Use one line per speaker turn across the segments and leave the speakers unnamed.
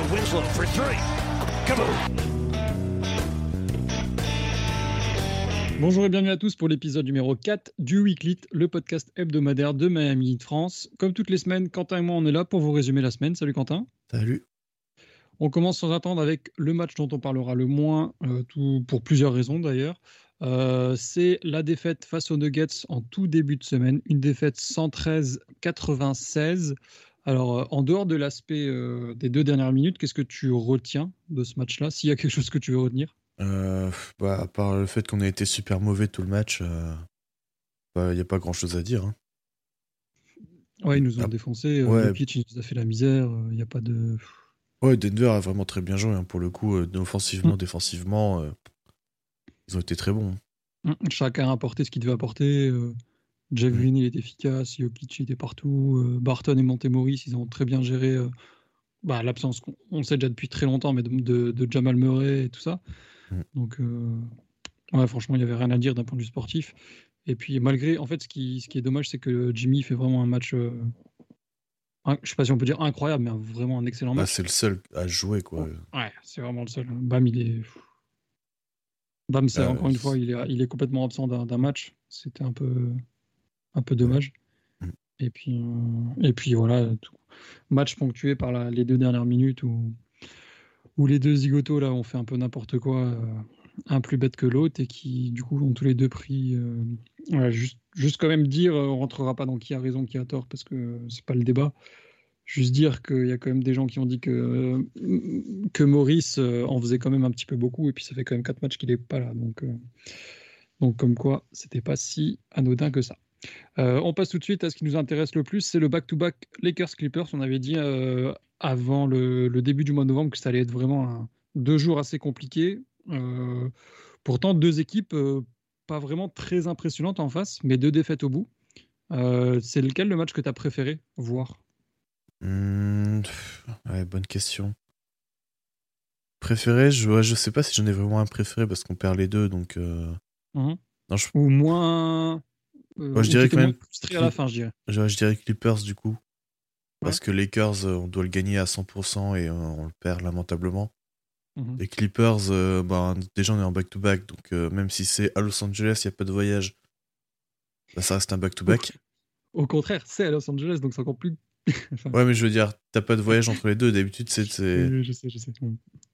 to Winslow for three. Come on.
Bonjour et bienvenue à tous pour l'épisode numéro 4 du Weekly, le podcast hebdomadaire de Miami de France. Comme toutes les semaines, Quentin et moi, on est là pour vous résumer la semaine. Salut Quentin.
Salut.
On commence sans attendre avec le match dont on parlera le moins, euh, tout, pour plusieurs raisons d'ailleurs. Euh, c'est la défaite face aux Nuggets en tout début de semaine, une défaite 113-96. Alors, euh, en dehors de l'aspect euh, des deux dernières minutes, qu'est-ce que tu retiens de ce match-là S'il y a quelque chose que tu veux retenir?
Euh, bah, à part le fait qu'on a été super mauvais tout le match, il n'y a pas grand chose à dire. hein.
Ouais, ils nous ont
Ah,
défoncé.
ouais.
Jokic, il nous a fait la misère. Il n'y a pas de.
Ouais, Denver a vraiment très bien joué hein, pour le coup, offensivement,
Mm.
défensivement. ils ont été très bons.
Mm, Chacun a apporté ce qu'il devait apporter. Jeff
Mm.
Green, il était efficace. Jokic, il était partout. euh, Barton et Montemoris, ils ont très bien géré euh, bah, l'absence, qu'on- on le sait déjà depuis très longtemps, mais de, de- de Jamal Murray et tout ça.
Mm.
Donc, euh, ouais, franchement, il n'y avait rien à dire d'un point de vue sportif. Et puis, malgré, en fait, ce qui, ce qui est dommage, c'est que Jimmy fait vraiment un match. un- je sais pas si on peut dire incroyable, mais vraiment un excellent
Bah,
match.
c'est le seul à jouer, quoi.
Ouais, c'est vraiment le seul. Bam, il est. Bam, c'est
Euh,
encore une fois, il est, il est complètement absent d'un match. C'était un peu, un peu dommage.
Mm.
Et puis, euh, et puis voilà, tout. match ponctué par la- les deux dernières minutes où, où les deux zigotos là ont fait un peu n'importe quoi, euh, un plus bête que l'autre et qui du coup ont tous les deux pris. euh, voilà, juste, juste quand même dire, on rentrera pas dans qui a raison, qui a tort parce que c'est pas le débat. Juste dire qu'il y a quand même des gens qui ont dit que, que Maurice en faisait quand même un petit peu beaucoup, et puis ça fait quand même quatre matchs qu'il n'est pas là. Donc, euh, donc comme quoi, c'était pas si anodin que ça. Euh, on passe tout de suite à ce qui nous intéresse le plus, c'est le back-to-back Lakers-Clippers. On avait dit euh, avant le, le début du mois de novembre que ça allait être vraiment un- deux jours assez compliqués. Euh, pourtant, deux équipes pas vraiment très impressionnantes en face, mais deux défaites au bout. C'est lequel le match que tu as préféré voir?
Ouais, bonne question. Préféré, je, ouais, je sais pas si j'en ai vraiment un préféré parce qu'on perd les deux, donc.
Mhm.
Non, je,
ou moins. Euh,
Moi, je
ou
dirais quand même
frustré à la fin, je dirais.
je, je dirais Clippers du coup. Parce que Lakers, euh, on doit le gagner à 100% et euh, on le perd lamentablement.
Mhm.
Les Clippers, euh, ben, déjà on est en back-to-back, donc euh, même si c'est à Los Angeles, il n'y a pas de voyage, bah, ça reste un back-to-back.
Au contraire, c'est à Los Angeles, donc c'est encore plus. Enfin,
Ouais, mais je veux dire, t'as pas de voyage entre les deux, d'habitude c'est...
je sais, je sais.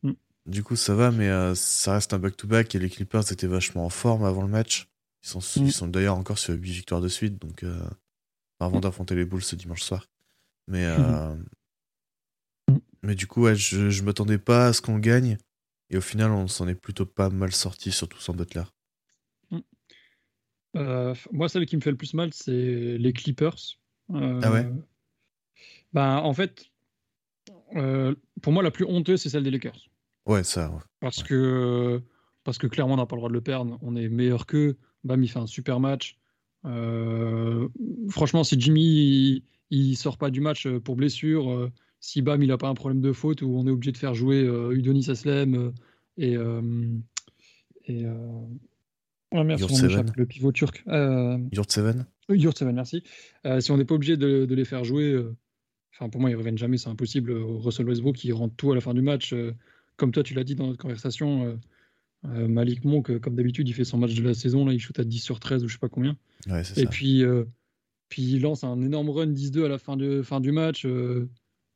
Mhm.
Du coup ça va, mais euh, ça reste un back-to-back et les Clippers étaient vachement en forme avant le match. Ils sont,
Mm.
ils sont d'ailleurs encore sur 8 victoires de suite, donc euh, avant d'affronter les Bulls ce dimanche soir. Mais, euh,
Mm.
mais du coup, ouais, je, je m'attendais pas à ce qu'on gagne. Et au final, on s'en est plutôt pas mal sorti, surtout sans Butler.
Euh, moi, celle qui me fait le plus mal, c'est les Clippers. Euh,
Ah ouais?
ben, En fait, euh, pour moi, la plus honteuse, c'est celle des Lakers.
Ouais, ça. ouais.
Parce, que, parce que clairement, on n'a pas le droit de le perdre. On est meilleur qu'eux. Bam, il fait un super match. Euh, franchement, si Jimmy il, il sort pas du match euh, pour blessure, euh, si Bam il a pas un problème de faute où on est obligé de faire jouer euh, Udonis Aslem et, et merde, m'échappe, le pivot turc. Euh,
Yurtseven
Yurtseven, merci. Euh, si on n'est pas obligé de, de les faire jouer, enfin pour moi ils reviennent jamais, c'est impossible. Russell Westbrook qui rentre tout à la fin du match, comme toi tu l'as dit dans notre conversation. Euh, Malik Monk, euh, comme d'habitude, il fait son match de la saison, là, il shoot à 10 sur 13 ou je sais pas combien.
Ouais,
Et
ça.
puis, euh, puis il lance un énorme run 10-2 à la fin, de, fin du match. euh,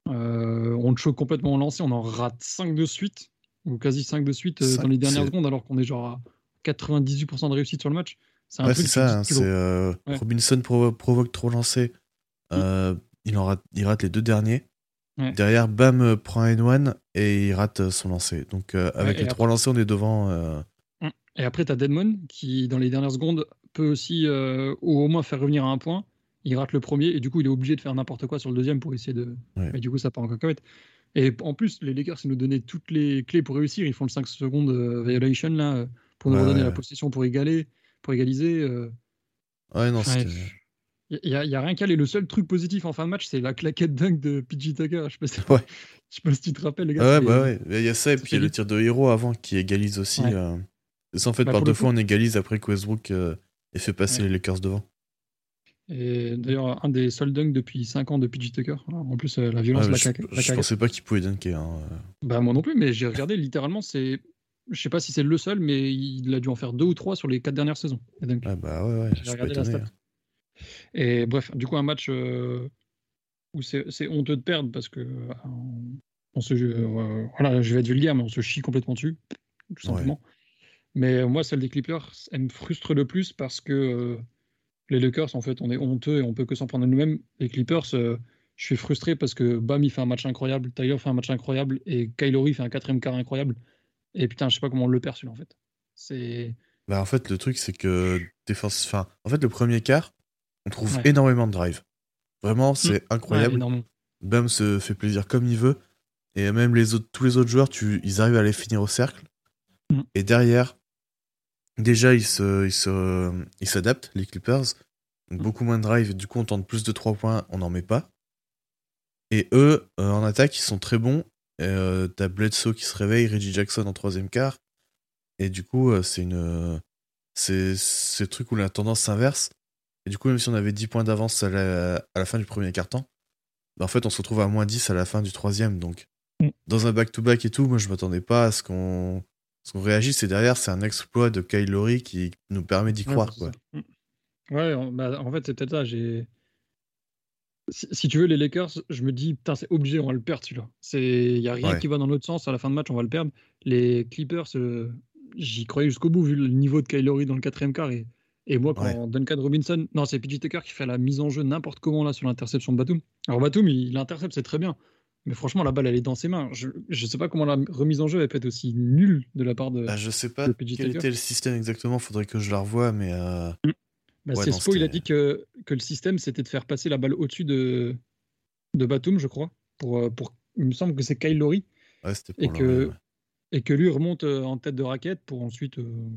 on le choque complètement en lancé, on en rate 5 de suite, ou quasi 5 de suite dans les dernières secondes, alors qu'on est genre à 98% de réussite sur le match. C'est un
Ouais, ça. hein,
Ouais.
Robinson provo- provoque trop lancé. Il, en rate, il rate les deux derniers.
Ouais.
Derrière, Bam euh, prend un N1 et il rate euh, son lancer. Donc, euh, avec les trois lancers, on est devant. euh,
Et après, tu as Deadmon qui, dans les dernières secondes, peut aussi, euh, ou au moins faire revenir à un point. Il rate le premier et du coup, il est obligé de faire n'importe quoi sur le deuxième pour essayer de.
Ouais.
Et du coup, ça part en cacahuète. Et en plus, les Lakers, ils nous donnaient toutes les clés pour réussir. Ils font le 5 secondes violation là, pour nous redonner la possession pour égaler, pour égaliser.
Ouais, non,
Ouais,
c'était.
Il n'y a, y a rien qu'à aller. Le seul truc positif en fin de match, c'est la claquette dunk de PG Tucker. Je sais pas si,
Ouais.
je sais pas si tu te rappelles, les gars.
Ouais, bah ouais. Il y a ça, et puis il y a le tir de héros avant qui égalise aussi.
Ouais.
euh. C'est ça, en fait,
Bah,
par deux fois, on égalise après que Westbrook euh, ait fait passer les Lakers devant.
Et d'ailleurs, un des seuls dunks depuis 5 ans de PJ Tucker. En plus, euh, la violence,
Ouais,
la,
je,
caca- la
je
caca-
pensais pas qu'il pouvait dunker. hein.
Bah, moi non plus, mais j'ai regardé littéralement, c'est. Je sais pas si c'est le seul, mais il a dû en faire deux ou trois sur les quatre dernières saisons.
Ah bah ouais, ouais, je
regardé la stat. Et bref, du coup, un match euh, où c'est honteux de perdre parce que euh, on, on se, euh, voilà, je vais être vulgaire, mais on se chie complètement dessus, tout
Ouais.
simplement. Mais moi, celle des Clippers, elle me frustre le plus parce que les Lakers, en fait, on est honteux et on peut que s'en prendre à nous-mêmes. Les Clippers, euh, je suis frustré parce que Bam, il fait un match incroyable, Tyler fait un match incroyable et Kylori fait un quatrième quart incroyable. Et putain, je sais pas comment on le perd celui-là, en fait. C'est.
Bah en fait, le truc, c'est que défense... enfin, en fait, le premier quart, on trouve
Ouais.
énormément de drive. Vraiment, c'est
Ouais,
incroyable.
énormément.
Bam se fait plaisir comme il veut. Et même les autres, tous les autres joueurs, tu, ils arrivent à les finir au cercle.
Mm.
Et derrière, déjà, ils se, ils se, ils s'adaptent, les Clippers. Donc,
Mm.
beaucoup moins de drive. Du coup, on tente plus de 3 points, on n'en met pas. Et eux, euh, en attaque, ils sont très bons. Euh, T'as Bledsoe qui se réveille, Reggie Jackson en troisième quart. Et du coup, euh, c'est une. C'est c'est le truc où la tendance s'inverse. Et du coup, même si on avait 10 points d'avance à la, à la fin du premier quart-temps, bah, en fait, on se retrouve à moins 10 à la fin du troisième. Donc,
Mm.
dans un back-to-back et tout, moi, je m'attendais pas à ce qu'on réagisse. Et derrière, c'est un exploit de Kyle Lowry qui nous permet d'y croire. quoi.
Mm. Ouais, en, bah, en fait, c'est peut-être ça. J'ai... Si, si tu veux, les Lakers, je me dis, putain, c'est obligé, on va le perdre celui-là. Il n'y a rien
Ouais.
qui va dans l'autre sens. À la fin de match, on va le perdre. Les Clippers, euh, j'y croyais jusqu'au bout, vu le niveau de Kyle Lowry dans le quatrième quart. Et, et moi, quand
Ouais.
Duncan Robinson, non, c'est PJ Tucker qui fait la mise en jeu n'importe comment là sur l'interception de Batum. Alors, Batum, il, il intercepte, c'est très bien. Mais franchement, la balle, elle est dans ses mains. Je ne sais pas comment la remise en jeu elle peut être aussi nulle de la part de.
Bah, je sais pas quel
Tucker.
était le système exactement. Faudrait que je la revoie. Mais euh,
Bah,
Ouais,
c'est
non,
Spo, il a dit que, que le système, c'était de faire passer la balle au-dessus de, de Batum, je crois. Pour, euh, pour, il me semble que c'est Kyle Lowry.
ouais,
Et que-. Et que lui remonte euh, en tête de raquette pour ensuite. euh,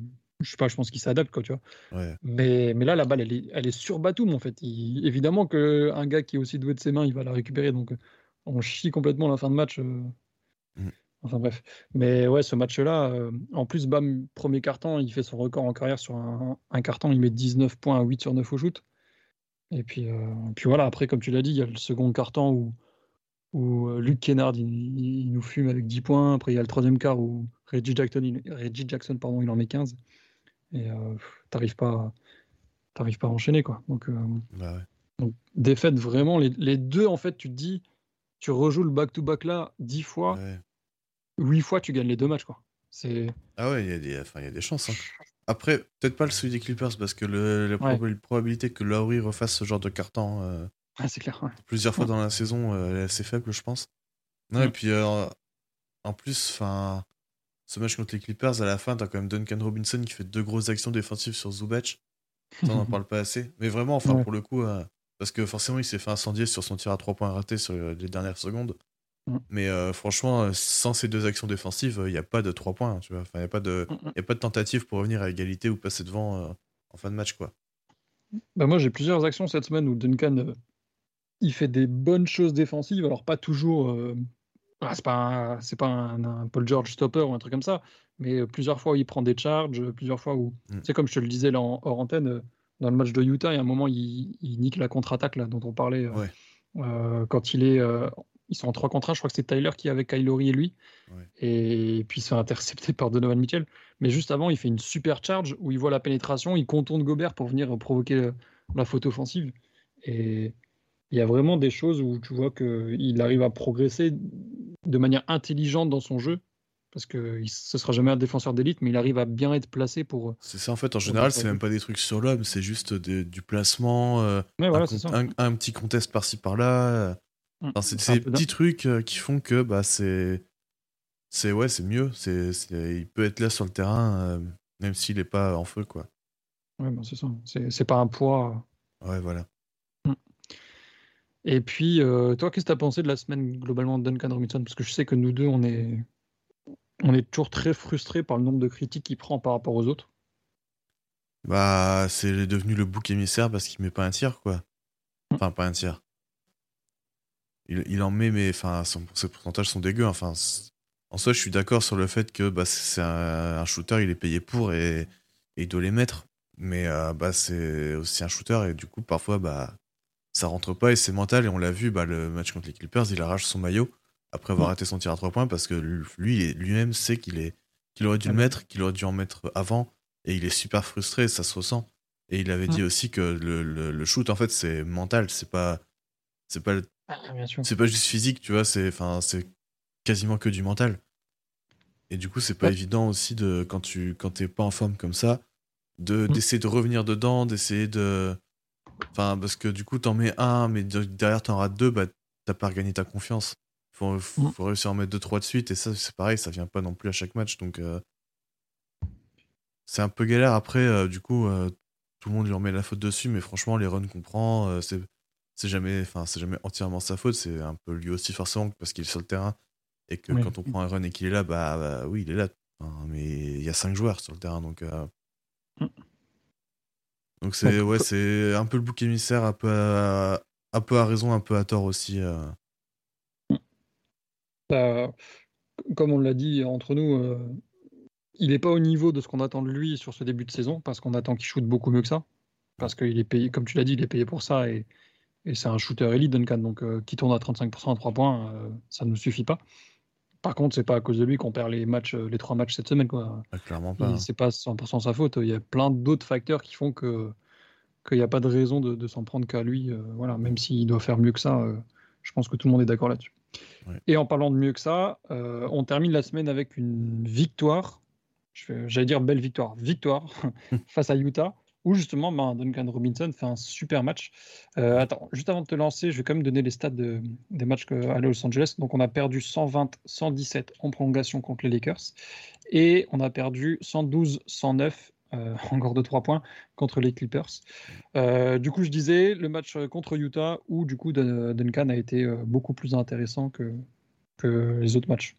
je sais pas, je pense qu'il s'adapte, quoi, tu vois.
Ouais.
Mais, mais là, la balle, elle est, elle est sur Batum, en fait. Il- évidemment qu'un gars qui est aussi doué de ses mains, il va la récupérer. Donc, euh, on chie complètement la fin de match. euh.
Mm.
Enfin, bref. Mais ouais, ce match-là, euh, en plus, Bam, premier carton, il fait son record en carrière sur un, un carton. Il met 19 points à 8 sur 9 au shoot. Et puis, euh, puis voilà, après, comme tu l'as dit, il y a le second carton où, où Luke Kennard, il, il nous fume avec 10 points. Après, il y a le troisième quart où Reggie Jackson, il, Reggie Jackson pardon, il en met 15. Et euh, t'arrives pas, à- t'arrives pas à enchaîner, quoi. Donc, euh,
Bah ouais.
donc, défaite vraiment, les, les deux, en fait, tu te dis, tu rejoues le back-to-back là 10 fois,
Ouais.
8 fois, tu gagnes les deux matchs, quoi. C'est.
Ah ouais, il y, a des- enfin, il y a des chances. hein. Après, peut-être pas le celui des Clippers parce que le- la
Ouais.
probabilité que Lowry refasse ce genre de carton euh,
Ah, c'est clair, ouais.
plusieurs fois dans la saison, euh, elle est assez faible, je pense. Non, Et puis, euh, en plus, enfin, ce match contre les Clippers, à la fin, t'as quand même Duncan Robinson qui fait deux grosses actions défensives sur Zubac. Ça, on n'en parle pas assez. Mais vraiment, enfin,
Ouais.
pour le coup, euh, parce que forcément, il s'est fait incendier sur son tir à trois points raté sur les dernières secondes. Mais euh, franchement, euh, sans ces deux actions défensives, il n'y a pas de trois points. Tu vois. Enfin, il n'y a, pas de-
Mm, mm.
y a pas de tentative pour revenir à égalité ou passer devant euh, en fin de match. quoi.
Bah, moi, j'ai plusieurs actions cette semaine où Duncan, il fait des bonnes choses défensives. Alors, pas toujours. Ah, c'est pas, un, c'est pas un, un Paul George stopper ou un truc comme ça, mais euh, plusieurs fois où il prend des charges, euh, plusieurs fois où.
Mm.
Tu sais, comme je te le disais là en, hors antenne, euh, dans le match de Utah, il y a un moment, il, il nique la contre-attaque là, dont on parlait.
Ouais.
euh, quand il est. euh, ils sont en 3 contre 1, je crois que c'est Tyler qui est avec Kyle Lowry et lui.
Ouais.
Et puis il se fait intercepter par Donovan Mitchell. Mais juste avant, il fait une super charge où il voit la pénétration, il contourne Gobert pour venir provoquer la faute offensive. Et il y a vraiment des choses où tu vois qu'il arrive à progresser de manière intelligente dans son jeu. Parce que ce sera jamais un défenseur d'élite, mais il arrive à bien être placé pour.
C'est ça, en fait, en général, c'est même pas des trucs sur l'homme, c'est juste des- du placement, euh,
Ouais, voilà,
un, petit contest par-ci par-là. euh.
Mm.
Enfin, c'est
peu
petits trucs euh, qui font que bah, c'est. C'est ouais, c'est mieux. C'est, Il peut être là sur le terrain, euh, même s'il est pas en feu, quoi.
Ouais, ben, c'est ça. C'est c'est pas un poids.
Ouais, voilà.
Et puis, euh, toi, qu'est-ce que tu as pensé de la semaine globalement de Duncan Robinson? Parce que je sais que nous deux, on est, on est toujours très frustrés par le nombre de critiques qu'il prend par rapport aux autres.
Bah, c'est devenu le bouc émissaire parce qu'il met pas un tir, quoi. Enfin, pas un tir. Il, il en met, mais enfin, son- ses pourcentages sont dégueux. Enfin, en soi, je suis d'accord sur le fait que bah, c'est un, un shooter, il est payé pour et, et il doit les mettre. Mais euh, bah, c'est aussi un shooter et du coup, parfois, bah, ça rentre pas et c'est mental. Et on l'a vu, bah, le match contre les Clippers, il arrache son maillot après avoir raté son tir à trois points parce que lui, lui-même sait qu'il est, qu'il aurait dû le mettre, qu'il aurait dû en mettre avant et il est super frustré, ça se ressent. Et il avait dit aussi que le, le, shoot, en fait, c'est mental, c'est pas, c'est pas,
ah,
c'est pas juste physique, tu vois, c'est, enfin, c'est quasiment que du mental. Et du coup, c'est pas évident aussi de quand tu, quand t'es pas en forme comme ça, de mm. d'essayer de revenir dedans, d'essayer de, enfin, parce que du coup, t'en mets un, mais derrière t'en rates deux, bah, t'as pas regagné ta confiance. Faut, faut, mm. faut, réussir à en mettre deux, trois de suite, et ça, c'est pareil, ça vient pas non plus à chaque match, donc. Euh, c'est un peu galère. Après, euh, du coup, euh, tout le monde lui remet la faute dessus, mais franchement, les runs qu'on prend, c'est c'est jamais, enfin, c'est jamais entièrement sa faute. C'est un peu lui aussi forcément parce qu'il est sur le terrain et que quand on prend un run et qu'il est là, bah, bah, oui, il est là. mais il y a cinq joueurs sur le terrain, donc. Donc c'est ouais, c'est un peu le bouc émissaire, un peu à, un peu à raison, un peu à tort aussi.
Mm. Bah, comme on l'a dit entre nous, il n'est pas au niveau de ce qu'on attend de lui sur ce début de saison, parce qu'on attend qu'il shoote beaucoup mieux que ça. Parce qu'il est payé, comme tu l'as dit, il est payé pour ça et, c'est un shooter élite, Duncan. Donc, euh, qui tourne à 35% à 3 points, euh, ça ne suffit pas. Par contre, c'est pas à cause de lui qu'on perd les matchs, euh, les trois matchs cette semaine. Quoi.
Ah, clairement pas.
C'est pas 100% sa faute. Il y a plein d'autres facteurs qui font que qu'il n'y a pas de raison de, s'en prendre qu'à lui. voilà, même s'il doit faire mieux que ça, je pense que tout le monde est d'accord là-dessus. Et en parlant de mieux que ça, on termine la semaine avec une victoire j'allais dire belle victoire, victoire face à Utah, où justement ben, Duncan Robinson fait un super match. Euh, attends, juste avant de te lancer, je vais quand même donner les stats des matchs à Los Angeles. Donc on a perdu 120-117 en prolongation contre les Lakers, et on a perdu 112-109 euh, encore de 3 points contre les Clippers. Euh, du coup, je disais le match contre Utah où du coup Duncan a été beaucoup plus intéressant que, les autres matchs.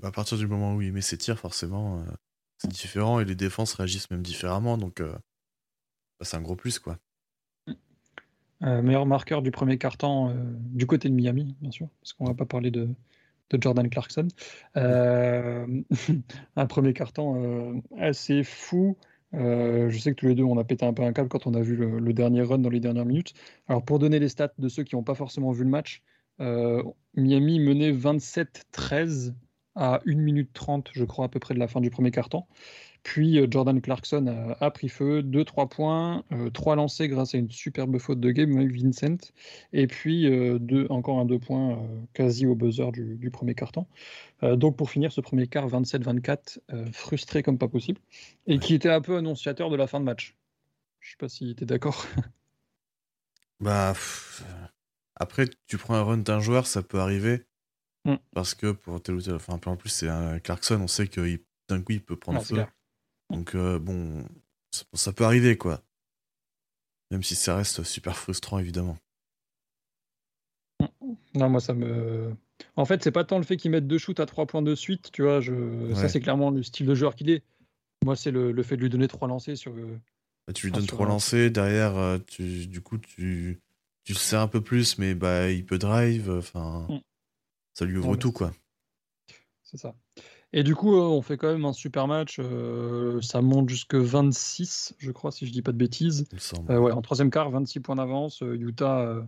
Bah, à partir du moment où il met ses tirs, forcément, c'est différent et les défenses réagissent même différemment. Donc, c'est un gros plus, quoi.
Euh, meilleur marqueur du premier carton du côté de Miami, bien sûr, parce qu'on va pas parler de, Jordan Clarkson. un premier carton assez fou. je sais que tous les deux, on a pété un peu un câble quand on a vu le, dernier run dans les dernières minutes. Alors, pour donner les stats de ceux qui n'ont pas forcément vu le match, Miami menait 27-13 à 1 minute 30, je crois, à peu près de la fin du premier quart-temps. Puis euh, Jordan Clarkson a, pris feu, 2-3 points, 3 euh, lancés grâce à une superbe faute de game avec Vincent. Et puis euh, deux, encore un 2 points quasi au buzzer du, premier quart-temps. donc pour finir ce premier quart 27-24, frustré comme pas possible. Et qui était un peu annonciateur de la fin de match. Je sais pas si tu es d'accord.
bah, après, tu prends un run d'un joueur, ça peut arriver. Mm. Parce que pour tel ou tel, enfin, en plus, c'est un Clarkson, on sait que d'un coup, il peut prendre feu. Donc, euh, bon, ça, peut arriver, quoi. Même si ça reste super frustrant, évidemment.
Mm. Non, moi, ça me. En fait, c'est pas tant le fait qu'il mette deux shoots à trois points de suite, tu vois. Je... Ça, c'est clairement le style de joueur qu'il est. Moi, c'est le, fait de lui donner trois lancers sur.
Bah, tu lui donnes trois lancers, derrière, euh, tu, du coup, tu, tu le sais un peu plus, mais bah, il peut drive. Enfin. Mm. Ça lui ouvre tout, quoi.
C'est ça. Et du coup, euh, on fait quand même un super match. Euh, ça monte jusque 26, je crois, si je dis pas de bêtises. Euh, ouais, en troisième quart, 26 points d'avance. Utah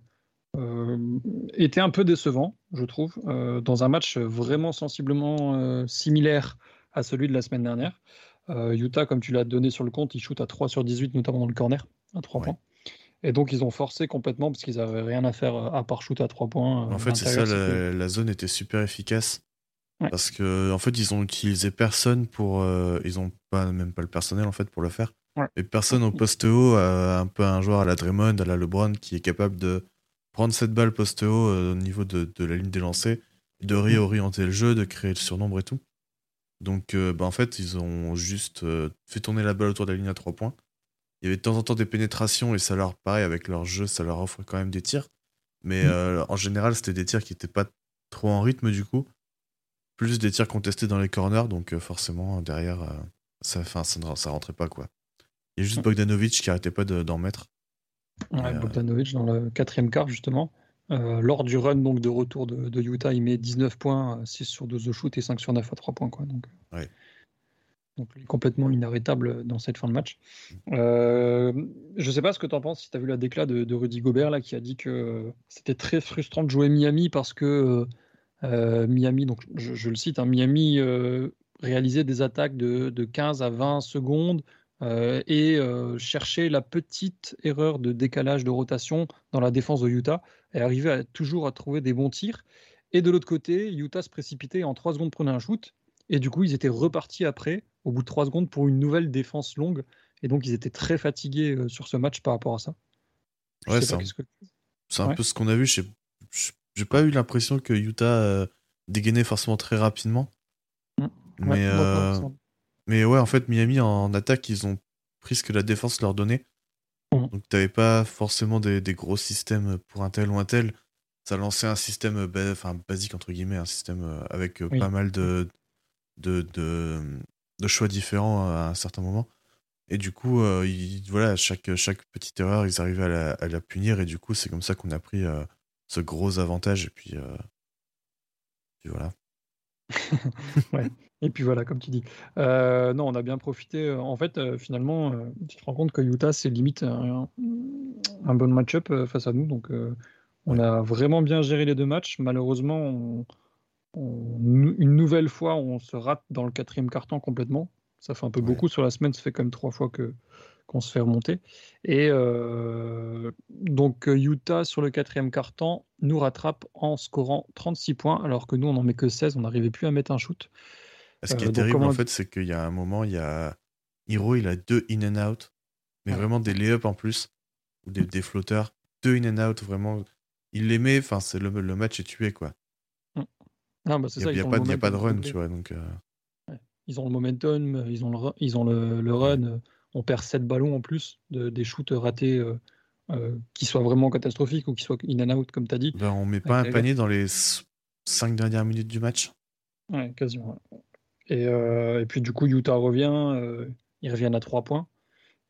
était un peu décevant, je trouve, dans un match vraiment sensiblement similaire à celui de la semaine dernière. Utah, comme tu l'as donné sur le compte, il shoot à 3 sur 18, notamment dans le corner, à 3 points. Et donc, ils ont forcé complètement parce qu'ils n'avaient rien à faire à part shoot à 3 points.
En fait, c'est ça, la, zone était super efficace. Parce que en fait, ils ont utilisé personne pour. Euh, ils ont pas même pas le personnel en fait pour le faire. Et personne au poste haut, un peu un joueur à la Draymond, à la LeBron, qui est capable de prendre cette balle poste haut euh, au niveau de, la ligne des lancers, de réorienter le jeu, de créer le surnombre et tout. Donc, euh, bah, en fait, ils ont juste fait tourner la balle autour de la ligne à 3 points il y avait de temps en temps des pénétrations et ça leur, pareil, avec leur jeu, ça leur offre quand même des tirs. Mais mm. en général, c'était des tirs qui n'étaient pas trop en rythme du coup. Plus des tirs contestés dans les corners, donc euh, forcément, derrière, euh, ça, fin, ça, ça rentrait pas quoi. Il y a juste mm. Bogdanovic qui arrêtait pas d'en mettre.
Bogdanovic dans le quatrième quart, justement. lors du run donc, de retour de, Utah, il met 19 points, 6 sur 12 de shoot et 5 sur 9 à 3 points. Quoi, donc, Donc il est complètement inarrêtable dans cette fin de match. Euh, je ne sais pas ce que tu en penses, si tu as vu la déclat de, de, Rudy Gobert là, qui a dit que c'était très frustrant de jouer Miami parce que euh, Miami, donc je, le cite, hein, Miami euh, réalisait des attaques de, de, 15 à 20 secondes et cherchait la petite erreur de décalage de rotation dans la défense de Utah et arrivait à, toujours à trouver des bons tirs. Et de l'autre côté, Utah se précipitait en 3 secondes prenait un shoot. Et du coup, ils étaient repartis après, au bout de 3 secondes, pour une nouvelle défense longue. Et donc, ils étaient très fatigués euh, sur ce match par rapport à ça.
ouais, c'est un, peu ce qu'on a vu. J'ai pas eu l'impression que Utah euh, dégainait forcément très rapidement. Mmh. Mais, euh, mais ouais, en fait, Miami, en, attaque, ils ont pris ce que la défense leur donnait. Mmh. Donc, t'avais pas forcément des, gros systèmes pour un tel ou un tel. Ça lançait un système enfin, basique, entre guillemets, un système avec pas mal de, de, de, choix différents à un certain moment. Et du coup, euh, voilà, chaque, chaque petite erreur, ils arrivaient à la, à la punir. Et du coup, c'est comme ça qu'on a pris euh, ce gros avantage. Et puis, euh, puis voilà.
ouais. Et puis voilà, comme tu dis. non, on a bien profité. En fait, finalement, tu te rends compte que Utah, c'est limite un, un bon match-up face à nous. Donc, on a vraiment bien géré les deux matchs. Malheureusement, on, une nouvelle fois, on se rate dans le quatrième carton complètement. Ça fait un peu beaucoup sur la semaine, ça fait quand même trois fois que qu'on se fait remonter. Et euh, donc Utah sur le quatrième carton nous rattrape en scorant 36 points, alors que nous on n'en met que 16, on n'arrivait plus à mettre un shoot.
Ce qui est euh, terrible en fait, c'est qu'il y a un moment, il y a Hiro, il a deux in and out, mais vraiment des lay-up en plus, ou des, flotteurs, deux in and out, vraiment. Il les met, enfin, le, le match est tué quoi.
Bah,
il n'y a, pas de run, tu vois. Donc, euh.
Ils ont le momentum, ils ont le, ils ont le, run. On perd 7 ballons en plus, de, des shoots ratés euh, euh, qui soient vraiment catastrophiques ou qui soient in and out, comme tu as dit.
Ben, on met pas un panier dans les 5 dernières minutes du match
Ouais, quasiment. Et, et, puis du coup, Utah revient, ils reviennent à 3 points.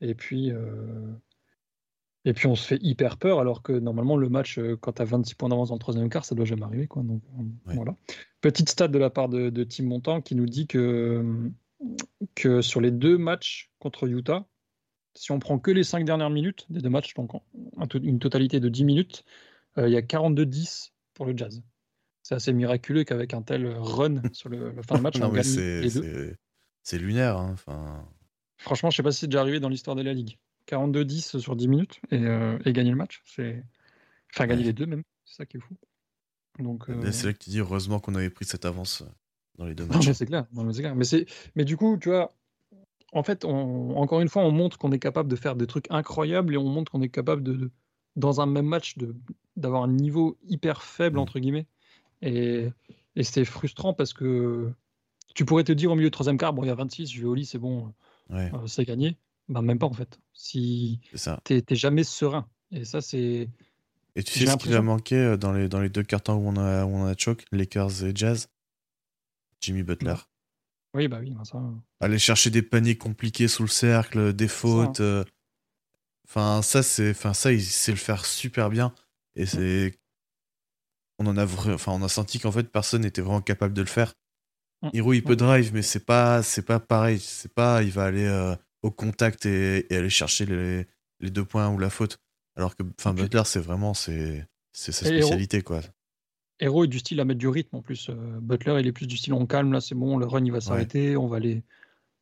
Et puis, et puis on se fait hyper peur, alors que normalement le match, euh, quand tu as 26 points d'avance dans le troisième quart, ça doit jamais arriver. Quoi. Donc, euh, voilà. Petite stat de la part de, Tim Montant qui nous dit que, que sur les deux matchs contre Utah, si on prend que les 5 dernières minutes des deux matchs, donc une totalité de 10 minutes, euh, il y a 42-10 pour le Jazz. C'est assez miraculeux qu'avec un tel run sur le, fin de match, on gagne les deux.
C'est lunaire. Hein.
Franchement, je sais pas si c'est déjà arrivé dans l'histoire de la Ligue. 42-10 sur 10 minutes euh, et, gagner le match. C'est... Enfin, gagner les deux même. C'est ça qui est fou. Donc,
euh, C'est là que tu dis heureusement qu'on avait pris cette avance euh, dans les deux matchs.
mais c'est clair. mais, clair. Mais, c'est... mais du coup, tu vois, en fait, on... encore une fois, on montre qu'on est capable de faire des trucs incroyables et on montre qu'on est capable de, dans un même match, de... d'avoir un niveau hyper faible, mm. entre guillemets. Et, et c'était frustrant parce que tu pourrais te dire au milieu du troisième quart, bon, il y a 26, je vais au lit, c'est bon, c'est gagné. Bah, même pas en fait. Si t'es jamais serein. Et ça, c'est.
Et tu sais ce qui a manqué euh, dans les, dans les deux cartons où on a, où on a choc, Lakers et Jazz? Jimmy Butler.
Oui, bah oui, ça.
Aller chercher des paniers compliqués sous le cercle, des fautes. Euh, enfin, ça, c'est. Enfin, ça, il sait le faire super bien. Et c'est. On en a enfin, on a senti qu'en fait, personne n'était vraiment capable de le faire. Mm. Hiro, il peut drive, mais c'est pas, c'est pas pareil. C'est pas, il va aller euh, au contact et, aller chercher les, les, deux points ou la faute. Alors que enfin, Butler, c'est vraiment c'est, sa spécialité. quoi.
Hero est du style à mettre du rythme en plus. Euh, Butler, il est plus du style on calme, là c'est bon, le run il va s'arrêter, on va les.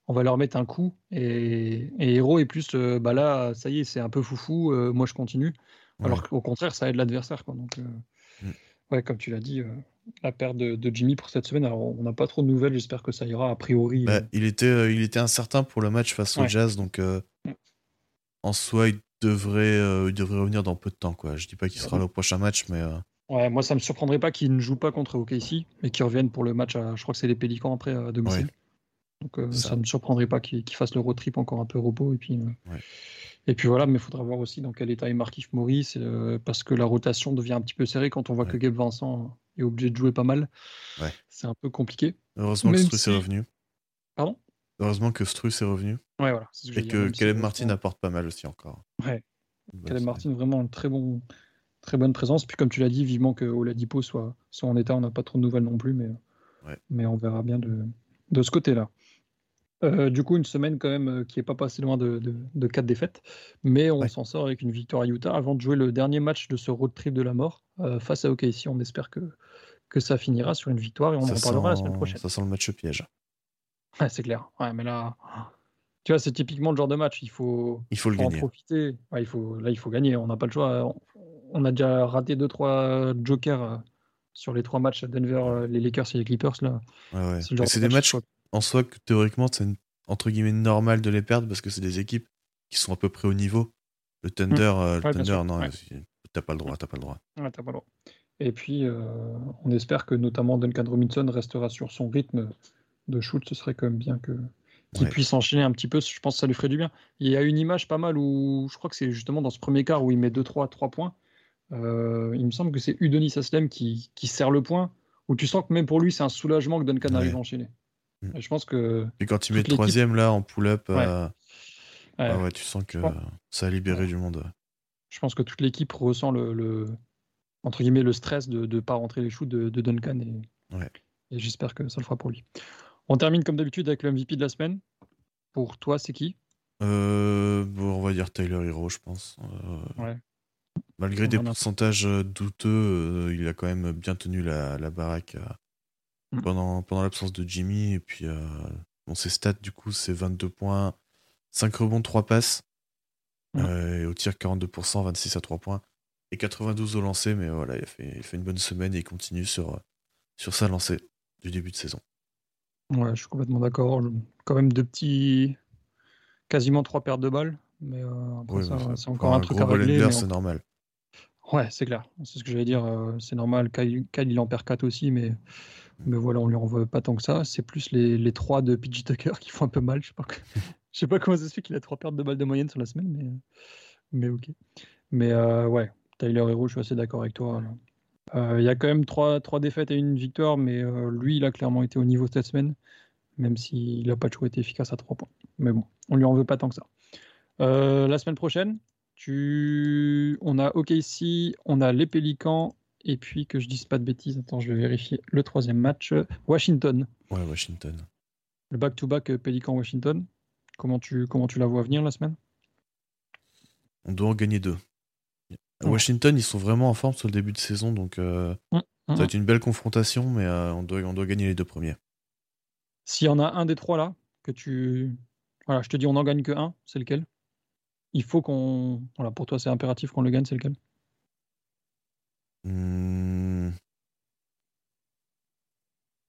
On va leur mettre un coup et, et Hero est plus euh, bah là ça y est c'est un peu foufou euh, moi je continue alors qu'au contraire ça aide l'adversaire quoi donc mm. ouais comme tu l'as dit la perte de, Jimmy pour cette semaine. Alors, on n'a pas trop de nouvelles, j'espère que ça ira a priori.
Bah, il, était, il était incertain pour le match face au Jazz, donc mm. en soi, il devrait, il devrait revenir dans peu de temps. Quoi. Je dis pas qu'il sera là au prochain match, mais.
Ouais, moi, ça me surprendrait pas qu'il ne joue pas contre OKC, mais qu'il revienne pour le match, à, je crois que c'est les Pélicans après à domicile. Donc, ça. ne me surprendrait pas qu'il fasse le road trip encore un peu repos. Et puis, et puis voilà, mais il faudra voir aussi dans quel état est Markif Maurice, parce que la rotation devient un petit peu serrée quand on voit que Gabe Vincent est obligé de jouer pas mal.
Ouais.
C'est un peu compliqué.
Heureusement que Struss est revenu.
Pardon?
Heureusement que Struss est revenu.
Ouais, voilà.
et que Caleb Martin apporte pas mal aussi encore.
Ouais. Caleb Martin, vraiment une très, bon, très bonne présence. Puis comme tu l'as dit, vivement que Oladipo soit, soit en état. On n'a pas trop de nouvelles non plus, mais, mais on verra bien de, de ce côté-là. Euh, du coup, une semaine quand même euh, qui est pas passé loin de, de, 4 défaites, mais on s'en sort avec une victoire à Utah avant de jouer le dernier match de ce road trip de la mort face à OKC. On espère que, que ça finira sur une victoire et on en parlera la semaine prochaine.
Ça sent le match piège.
Ouais, c'est clair. Ouais, mais là, tu vois, c'est typiquement le genre de match. Il faut,
il faut le gagner.
en profiter. il faut, là, il faut gagner. On n'a pas le choix. On, a déjà raté 2-3 jokers sur les trois matchs à Denver, les Lakers et les Clippers. Là.
C'est des matchs en soi que théoriquement, c'est entre guillemets normal de les perdre parce que c'est des équipes qui sont à peu près au niveau. Le Thunder, mmh. euh, le Thunder non, t'as pas le droit, t'as pas le droit.
pas le droit. Et puis, euh, on espère que notamment Duncan Robinson restera sur son rythme de shoot. Ce serait quand même bien que qu'il puisse enchaîner un petit peu. Je pense que ça lui ferait du bien. Il y a une image pas mal où je crois que c'est justement dans ce premier quart où il met 2-3 3 points. Euh, il me semble que c'est Udonis Aslem qui, qui serre le point, où tu sens que même pour lui, c'est un soulagement que Duncan arrive à enchaîner. Mm. je pense que.
Et quand il met troisième là en pull-up, euh, ah ouais. tu sens que ça a libéré du monde.
Je pense que toute l'équipe ressent le, entre guillemets le stress de ne pas rentrer les shoots de, Duncan et, et j'espère que ça le fera pour lui. On termine comme d'habitude avec le MVP de la semaine. Pour toi, c'est qui?
Euh, bon, On va dire Tyler Hero, je pense. Euh, malgré des pourcentages douteux, il a quand même bien tenu la, la baraque Mm. pendant, pendant l'absence de Jimmy. Et puis, euh, bon, ses stats, du coup, c'est 22 points, 5 rebonds, 3 passes. Euh, et au tir, 42%, 26 à 3 points. Et 92 au lancer, mais voilà, il a fait, il fait une bonne semaine et il continue sur, sur sa lancée du début de saison.
Ouais, je suis complètement d'accord. Quand même deux petits. quasiment trois pertes de balles. Mais euh, c'est encore un truc à régler.
c'est normal.
Ouais, c'est clair. C'est ce que j'allais dire. c'est normal. Kyle, il en perd 4 aussi, mais mais voilà, on lui renvoie pas tant que ça. C'est plus les, les trois de PG Tucker qui font un peu mal. Je sais pas, je sais pas comment ça se fait qu'il a trois pertes de balles de moyenne sur la semaine, mais, mais ok. Mais euh, ouais, Tyler Hero, je suis assez d'accord avec toi. Euh, il y a quand même trois, trois défaites et une victoire, mais euh, lui, il a clairement été au niveau cette semaine, même s'il n'a pas toujours été efficace à trois points. Mais bon, on lui en veut pas tant que ça. la semaine prochaine, tu... on a OKC, on a les Pélicans et puis que je dise pas de bêtises, attends, je vais vérifier le troisième match. Washington.
Ouais, Washington.
Le back-to-back euh, Pélican-Washington. Comment tu, comment tu la vois venir la semaine?
On doit en gagner deux. Washington, ils sont vraiment en forme sur le début de saison, donc euh, mmh, ça va mmh. être une belle confrontation, mais euh, on, doit, on doit gagner les deux premiers.
S'il y en a un des trois là, que tu. Voilà, je te dis, on n'en gagne que un, c'est lequel? Il faut qu'on. Voilà, pour toi, c'est impératif qu'on le gagne, c'est lequel?
Hmm.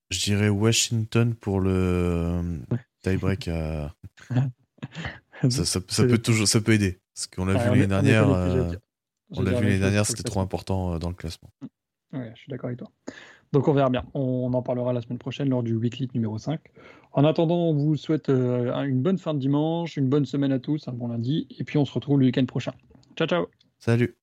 Je dirais Washington pour le tie-break. ça, peut toujours, ça peut aider. Parce qu'on l'a vu l'année dernière. on l'a vu l'année dernière, c'était trop important euh, dans le classement.
Ouais, je suis d'accord avec toi. Donc on verra bien. On en parlera la semaine prochaine lors du weekly numéro 5. En attendant, on vous souhaite euh, une bonne fin de dimanche, une bonne semaine à tous, un bon lundi, et puis on se retrouve le week-end prochain. Ciao, ciao.
Salut.